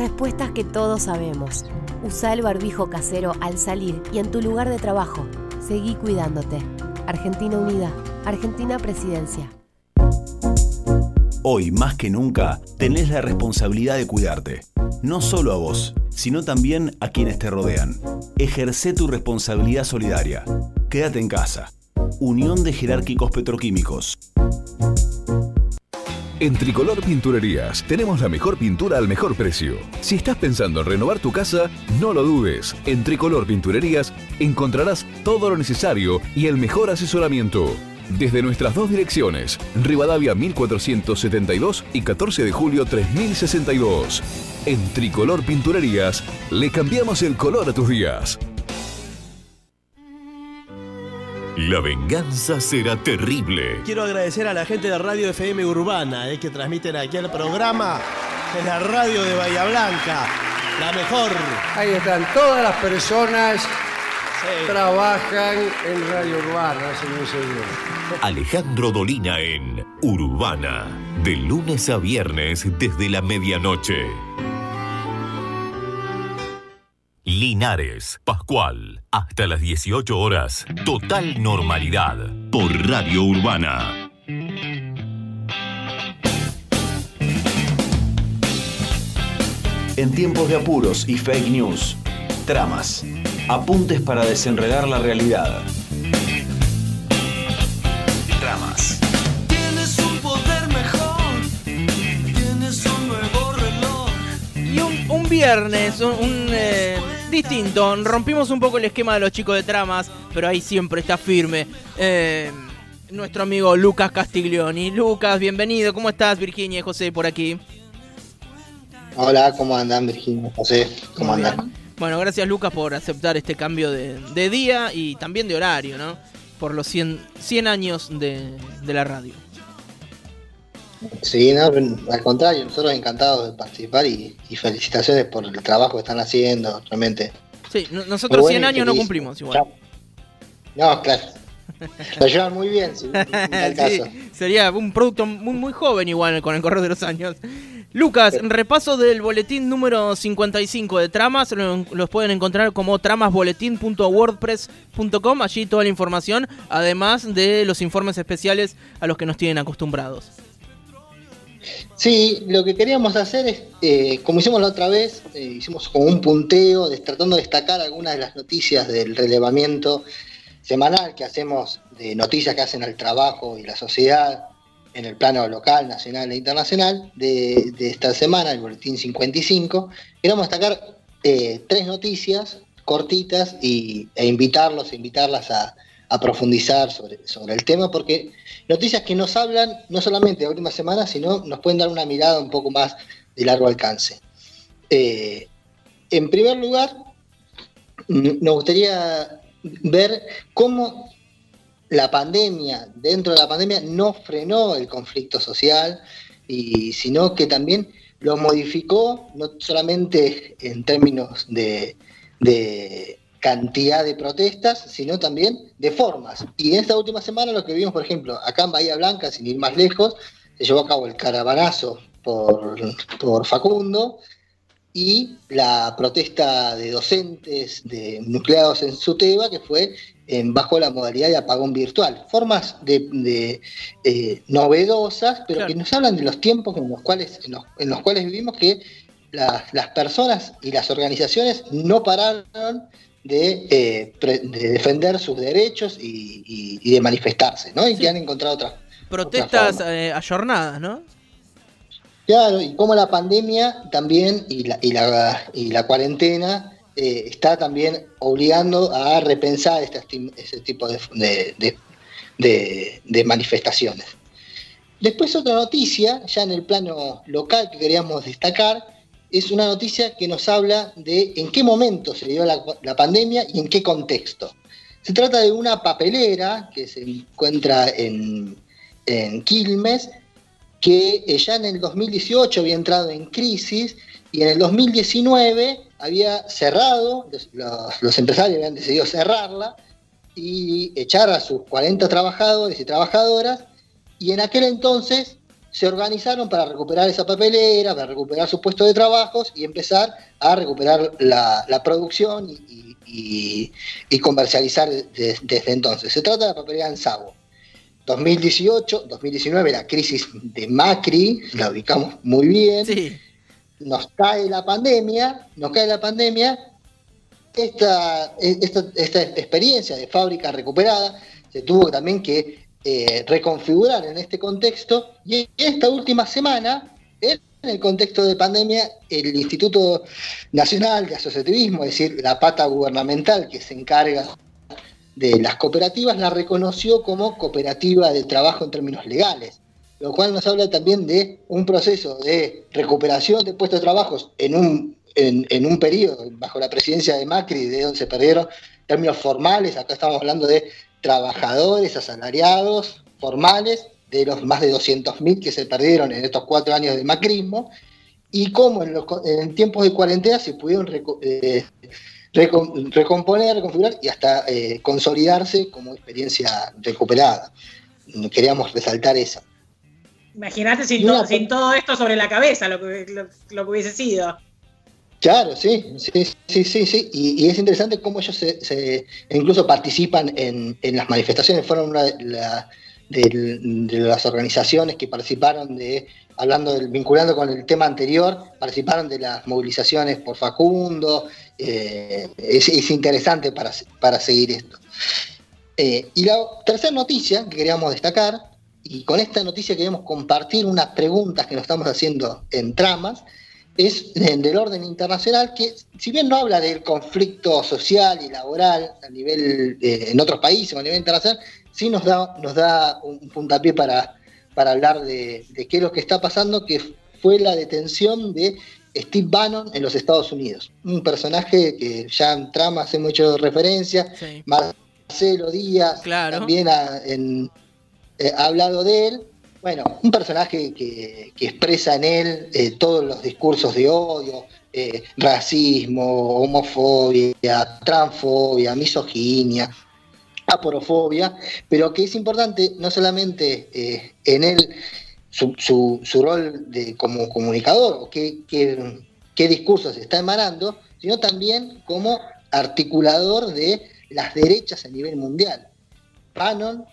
Respuestas que todos sabemos. Usa el barbijo casero al salir y en tu lugar de trabajo. Seguí cuidándote. Argentina Unida. Argentina Presidencia. Hoy, más que nunca, tenés la responsabilidad de cuidarte. No solo a vos, sino también a quienes te rodean. Ejerce tu responsabilidad solidaria. Quédate en casa. Unión de Jerárquicos Petroquímicos. En Tricolor Pinturerías tenemos la mejor pintura al mejor precio. Si estás pensando en renovar tu casa, no lo dudes. En Tricolor Pinturerías encontrarás todo lo necesario y el mejor asesoramiento. Desde nuestras dos direcciones, Rivadavia 1472 y 14 de julio 3062. En Tricolor Pinturerías le cambiamos el color a tus días. La venganza será terrible. Quiero agradecer a la gente de Radio FM Urbana, eh, que transmiten aquí el programa en la radio de Bahía Blanca. La mejor. Ahí están todas las personas trabajan en Radio Urbana, señor señor. Alejandro Dolina en Urbana. De lunes a viernes desde la medianoche. Linares, Pascual, hasta las 18 horas, total normalidad, por Radio Urbana. En tiempos de apuros y fake news, tramas, apuntes para desenredar la realidad. Tramas. Tienes un poder mejor, tienes un nuevo reloj. Y un, un viernes, un, un, eh, distinto. Rompimos un poco el esquema de los chicos de tramas, pero ahí siempre está firme. eh, nuestro amigo Lucas Castiglioni. Lucas, bienvenido. ¿Cómo estás, Virginia y José por aquí? Hola, ¿cómo andan Virginia? José, ¿cómo Muy andan? Bueno, gracias Lucas por aceptar este cambio de, de día y también de horario, ¿no? Por los 100, 100 años de, de la radio. Sí, no, al contrario, nosotros encantados de participar y, y felicitaciones por el trabajo que están haciendo, realmente. Sí, no- nosotros Muy 100 bueno y años no cumplimos igual. No, claro. Lo llevan muy bien, sí, tal caso. Sería un producto muy, muy joven igual con el correr de los años. Lucas, repaso del boletín número 55 de Tramas, lo- los pueden encontrar como tramasboletín.wordpress.com, allí toda la información, además de los informes especiales a los que nos tienen acostumbrados. Sí, lo que queríamos hacer es, eh, como hicimos la otra vez, eh, hicimos como un punteo, tratando de destacar algunas de las noticias del relevamiento semanal que hacemos de noticias que hacen al trabajo y la sociedad en el plano local, nacional e internacional de, de esta semana, el boletín 55. Queremos destacar eh, tres noticias cortitas y, e invitarlos, invitarlas a, a profundizar sobre, el tema, porque noticias que nos hablan no solamente de la última semana, sino nos pueden dar una mirada un poco más de largo alcance. Eh, en primer lugar, nos gustaría ver cómo la pandemia, dentro de la pandemia, no frenó el conflicto social, y, sino que también lo modificó, no solamente en términos de cantidad de protestas, sino también de formas. Y en esta última semana lo que vimos, por ejemplo, acá en Bahía Blanca, sin ir más lejos, se llevó a cabo el caravanazo por, por Facundo y la protesta de docentes de nucleados en Suteba, que fue en- bajo la modalidad de apagón virtual. Formas de, de, eh, novedosas, pero que nos hablan de los tiempos en los cuales, en los, en los cuales vivimos, que las, las personas y las organizaciones no pararon de, eh, de defender sus derechos y, y- y de manifestarse, ¿no? Y que han encontrado otras Protestas forma. eh, ayornadas, ¿no? Claro, y cómo la pandemia también y la, y la, y la cuarentena eh, está también obligando a repensar tim- ese tipo de, de- de- de- de manifestaciones. Después otra noticia, ya en el plano local que queríamos destacar, es una noticia que nos habla de en qué momento se dio la, pandemia y en qué contexto. Se trata de una papelera que se encuentra en, Quilmes, que eh, ya en el 2018 había entrado en crisis y en el 2019 había cerrado, los- los empresarios habían decidido cerrarla y echar a sus 40 trabajadores y trabajadoras y en aquel entonces se organizaron para recuperar esa papelera, para recuperar sus puestos de trabajos y empezar a recuperar la, la producción y, y- y comercializar de- desde entonces. Se trata de la papelera en Sabo. 2018, 2019, la crisis de Macri, la ubicamos muy bien. Nos cae la pandemia, nos cae la pandemia. Esta, esta, esta experiencia de fábrica recuperada se tuvo también que eh, reconfigurar en este contexto y esta última semana, en el contexto de pandemia, el Instituto Nacional de Asociativismo, es decir, la pata gubernamental que se encarga de las cooperativas, la reconoció como cooperativa de trabajo en términos legales, lo cual nos habla también de un proceso de recuperación de puestos de trabajo en un, en, en un periodo bajo la presidencia de Macri, de donde se perdieron términos formales, acá estamos hablando de trabajadores asalariados formales, de los más de 200.000 que se perdieron en estos cuatro años de macrismo, y cómo en, los en tiempos de cuarentena se pudieron reco- eh, recom- recomponer, reconfigurar y hasta eh, consolidarse como experiencia recuperada. Queríamos resaltar esa. Imagínate sin, po- sin todo esto sobre la cabeza, lo que, lo, lo que hubiese sido. Claro, sí, sí, sí, sí, sí. Y, es interesante cómo ellos se, incluso participan en, las manifestaciones. Fueron una de, las organizaciones que participaron de, hablando del, vinculando con el tema anterior, participaron de las movilizaciones por Facundo. eh, es, es interesante para, para seguir esto. Eh, y la tercera noticia que queríamos destacar, y con esta noticia queremos compartir unas preguntas que nos estamos haciendo en tramas, es del orden internacional que, si bien no habla del conflicto social y laboral a nivel, eh, en otros países o a nivel internacional, sí nos da, nos da un puntapié para, para hablar de, de qué es lo que está pasando, que fue la detención de Steve Bannon en los Estados Unidos. Un personaje que ya en tramas hemos hecho referencia, Marcelo Díaz también ha, en- eh, ha hablado de él. Bueno, un personaje que, expresa en él eh, todos los discursos de odio, eh, racismo, homofobia, transfobia, misoginia, aporofobia, pero que es importante no solamente eh, en él su, su- su rol de, como comunicador o qué, qué, qué discursos está emanando, sino también como articulador de las derechas a nivel mundial. Bannon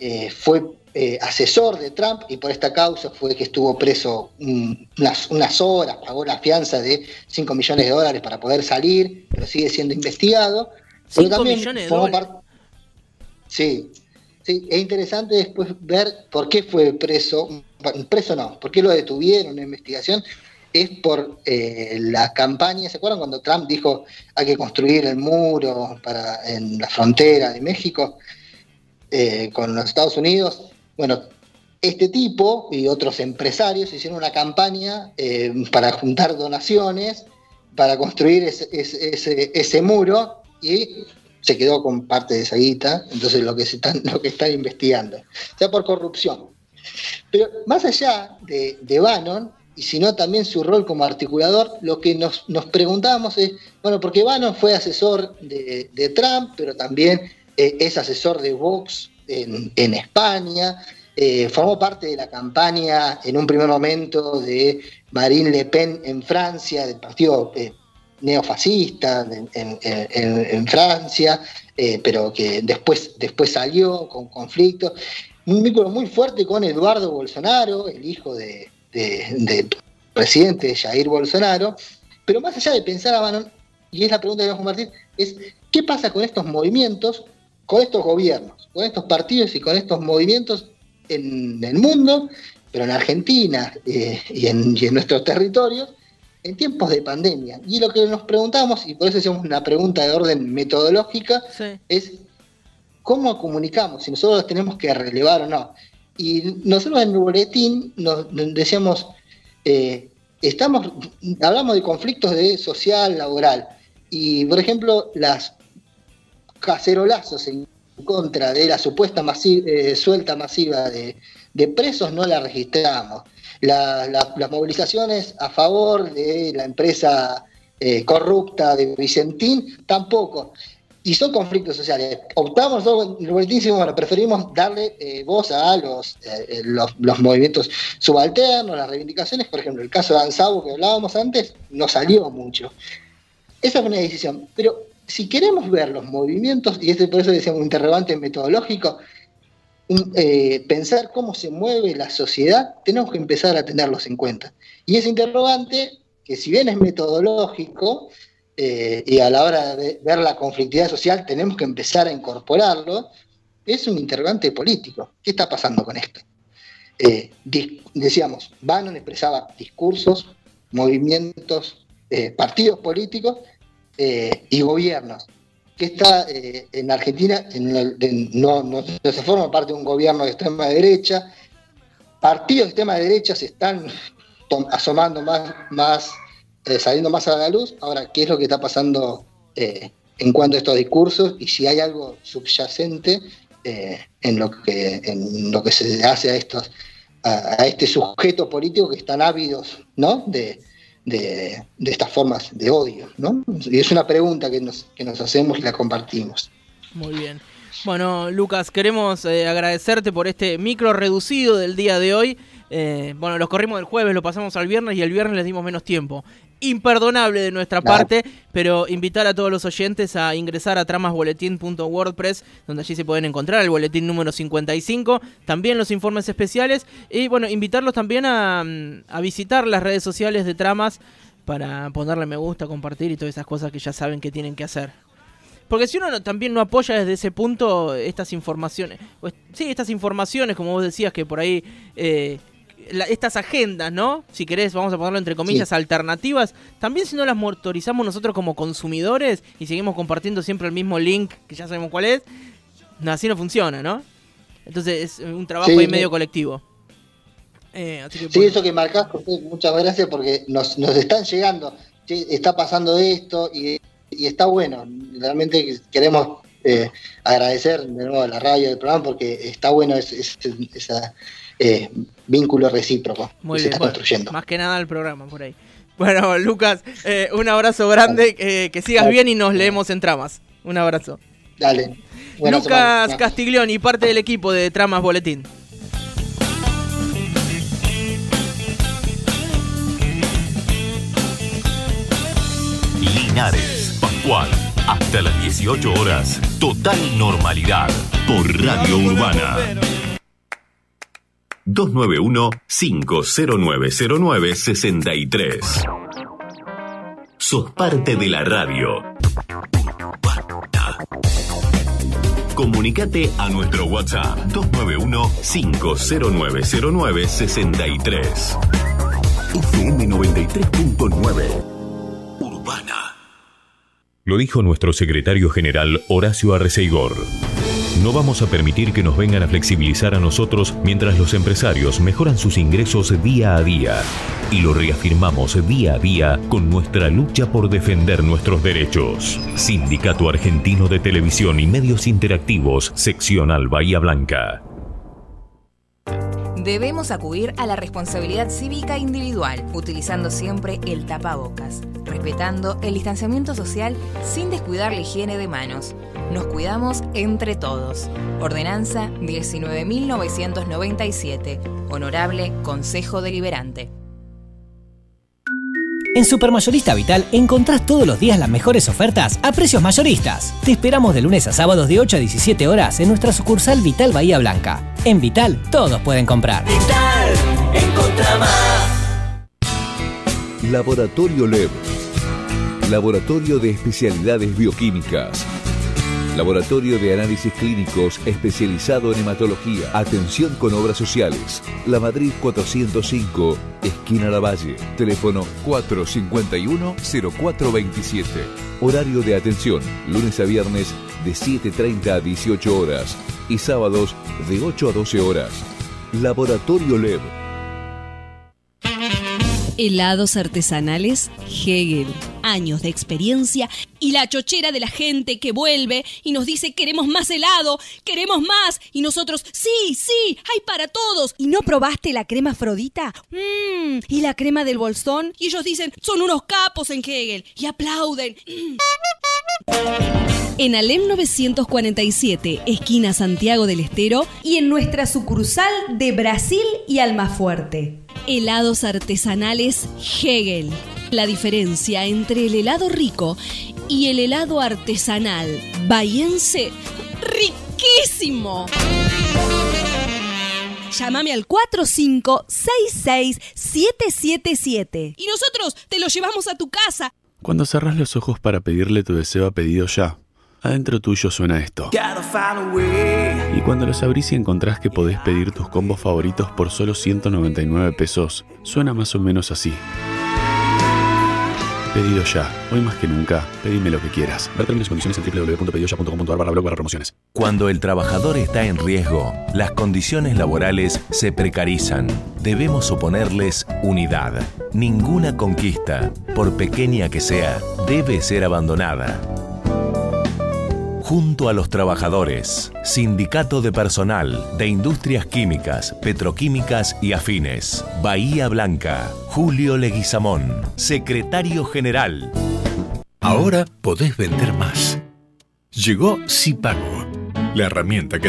eh, fue eh, asesor de Trump y por esta causa fue que estuvo preso mm, unas, unas horas, pagó la fianza de 5 millones de dólares para poder salir, pero sigue siendo investigado. Pero Cinco también millones de dólares. Sí, sí, es interesante después ver por qué fue preso, preso no, por qué lo detuvieron en la investigación, es por eh, la campaña, ¿se acuerdan cuando Trump dijo hay que construir el muro para, en la frontera de México eh, con los Estados Unidos? Bueno, este tipo y otros empresarios hicieron una campaña eh, para juntar donaciones, para construir ese, muro y se quedó con parte de esa guita, entonces lo que, se están, lo que están investigando, o sea, por corrupción. Pero más allá de, Bannon, y sino también su rol como articulador, lo que nos, nos preguntábamos es, bueno, porque Bannon fue asesor de Trump, pero también eh, es asesor de Vox en, en España, eh, formó parte de la campaña en un primer momento de Marine Le Pen en Francia, del partido eh, neofascista en, en- en- en Francia, eh, pero que después, después salió con conflictos. Un vínculo muy fuerte con Eduardo Bolsonaro, el hijo de- de- del presidente Jair Bolsonaro. Pero más allá de pensar a Bannon, y es la pregunta que vamos a compartir, es ¿qué pasa con estos movimientos, con estos gobiernos, con estos partidos y con estos movimientos en el mundo, pero en Argentina eh, y, en, y en nuestros territorios, en tiempos de pandemia? Y lo que nos preguntamos, y por eso hacemos una pregunta de orden metodológica, es cómo comunicamos, si nosotros tenemos que relevar o no. Y nosotros en el boletín nos decíamos, eh, estamos, hablamos de conflictos de social, laboral, y por ejemplo, las cacerolazos en contra de la supuesta eh, suelta masiva de, presos no la registramos. La- la- las movilizaciones a favor de la empresa eh, corrupta de Vicentín tampoco. y son conflictos sociales. Optamos nosotros bueno, preferimos darle eh, voz a los movimientos subalternos, las reivindicaciones. Por ejemplo, el caso de Ansabo que hablábamos antes, no salió mucho. Esa fue una decisión. Pero si queremos ver los movimientos, y este por eso decíamos un interrogante metodológico, eh, pensar cómo se mueve la sociedad, tenemos que empezar a tenerlos en cuenta. Y ese interrogante, que si bien es metodológico, eh, y a la hora de ver la conflictividad social tenemos que empezar a incorporarlo, es un interrogante político. ¿Qué está pasando con esto? Eh, decíamos, Bannon expresaba discursos, movimientos, eh, partidos políticos eh, y gobiernos. Que está eh, en Argentina, no, no- se forma parte de un gobierno de extrema derecha, partidos de extrema derecha se están asomando más, más eh, saliendo más a la luz. Ahora, ¿qué es lo que está pasando en cuanto a estos discursos? Y si hay algo subyacente en, lo que, en lo que se hace a estos a este sujeto político que están ávidos ¿no? de, de, de estas formas de odio. ¿no? Y es una pregunta que nos, que nos hacemos y la compartimos. Muy bien. Bueno, Lucas, queremos eh, agradecerte por este micro reducido del día de hoy. Eh, bueno, los corrimos el jueves, lo pasamos al viernes y el viernes les dimos menos tiempo. Imperdonable de nuestra Claro. parte, pero invitar a todos los oyentes a ingresar a tramasboletín.wordpress, donde allí se pueden encontrar el boletín número 55, también los informes especiales y bueno, invitarlos también a, mm, a visitar las redes sociales de Tramas para ponerle me gusta, compartir y todas esas cosas que ya saben que tienen que hacer. Porque si uno no- también no apoya desde ese punto estas informaciones, pues, sí, estas informaciones, como vos decías, que por ahí, eh, la- estas agendas, ¿no? Si querés, vamos a ponerlo entre comillas, Sí. alternativas, también si no las motorizamos nosotros como consumidores y seguimos compartiendo siempre el mismo link, que ya sabemos cuál es, no, así no funciona, ¿no? Entonces es un trabajo Sí, ahí medio colectivo. Eh, así que, Sí, eso que marcás, José, muchas gracias porque nos, nos están llegando. Sí, está pasando esto y, y está bueno. Realmente queremos eh, agradecer de nuevo a la radio del programa porque está bueno ese, ese- esa, eh, vínculo recíproco Muy que se bien, está bueno, construyendo. más que nada el programa por ahí. Bueno, Lucas, eh, un abrazo grande, eh, que sigas bien y nos leemos en tramas. Un abrazo. Dale. Lucas. Castiglioni, parte del equipo de Tramas Boletín. Linares, Pascual. Hasta las 18 horas. Total normalidad. Por Radio Urbana. 291-5090963. Sos parte de la radio. Comunicate a nuestro WhatsApp 291-5090963. FM 93.9. Urbana. Lo dijo nuestro secretario general Horacio Arreceigor. No vamos a permitir que nos vengan a flexibilizar a nosotros mientras los empresarios mejoran sus ingresos día a día. Y lo reafirmamos día a día con nuestra lucha por defender nuestros derechos. Sindicato Argentino de Televisión y Medios Interactivos, seccional Bahía Blanca. Debemos acudir a la responsabilidad cívica individual, utilizando siempre el tapabocas, respetando el distanciamiento social sin descuidar la higiene de manos. Nos cuidamos entre todos. Ordenanza 19.997. Honorable Consejo Deliberante. En Supermayorista Vital encontrás todos los días las mejores ofertas a precios mayoristas. Te esperamos de lunes a sábados de 8 a 17 horas en nuestra sucursal Vital Bahía Blanca. En Vital todos pueden comprar. Encontra más. Laboratorio LEB. Laboratorio de Especialidades Bioquímicas. Laboratorio de Análisis Clínicos especializado en hematología. Atención con obras sociales. La Madrid 405, esquina Lavalle. Teléfono 451-0427. Horario de atención, lunes a viernes de 7.30 a 18 horas y sábados de 8 a 12 horas. Laboratorio LEB. Helados artesanales Hegel. Años de experiencia y la chochera de la gente que vuelve y nos dice queremos más helado, queremos más. Y nosotros, sí, sí, hay para todos. ¿Y no probaste la crema Afrodita? Mmm, y la crema del bolsón. Y ellos dicen, son unos capos en Hegel. Y aplauden. En Alem 947, esquina Santiago del Estero y en nuestra sucursal de Brasil y Almafuerte. Helados artesanales Hegel. La diferencia entre el helado rico y el helado artesanal bahiense riquísimo. Llámame al 4566-777 y nosotros te lo llevamos a tu casa. Cuando cerrás los ojos para pedirle tu deseo a pedido ya, adentro tuyo suena esto. Y cuando los abrís y encontrás que podés pedir tus combos favoritos por solo 199 pesos, suena más o menos así. Pedido ya. Hoy más que nunca, pedime lo que quieras. Ver términos y condiciones en www.pedidoya.com.ar barra blog promociones. Cuando el trabajador está en riesgo, las condiciones laborales se precarizan. Debemos oponerles unidad. Ninguna conquista, por pequeña que sea, debe ser abandonada. Junto a los trabajadores, Sindicato de Personal de Industrias Químicas, Petroquímicas y Afines, Bahía Blanca, Julio Leguizamón, Secretario General. Ahora podés vender más. Llegó Cipago, la herramienta que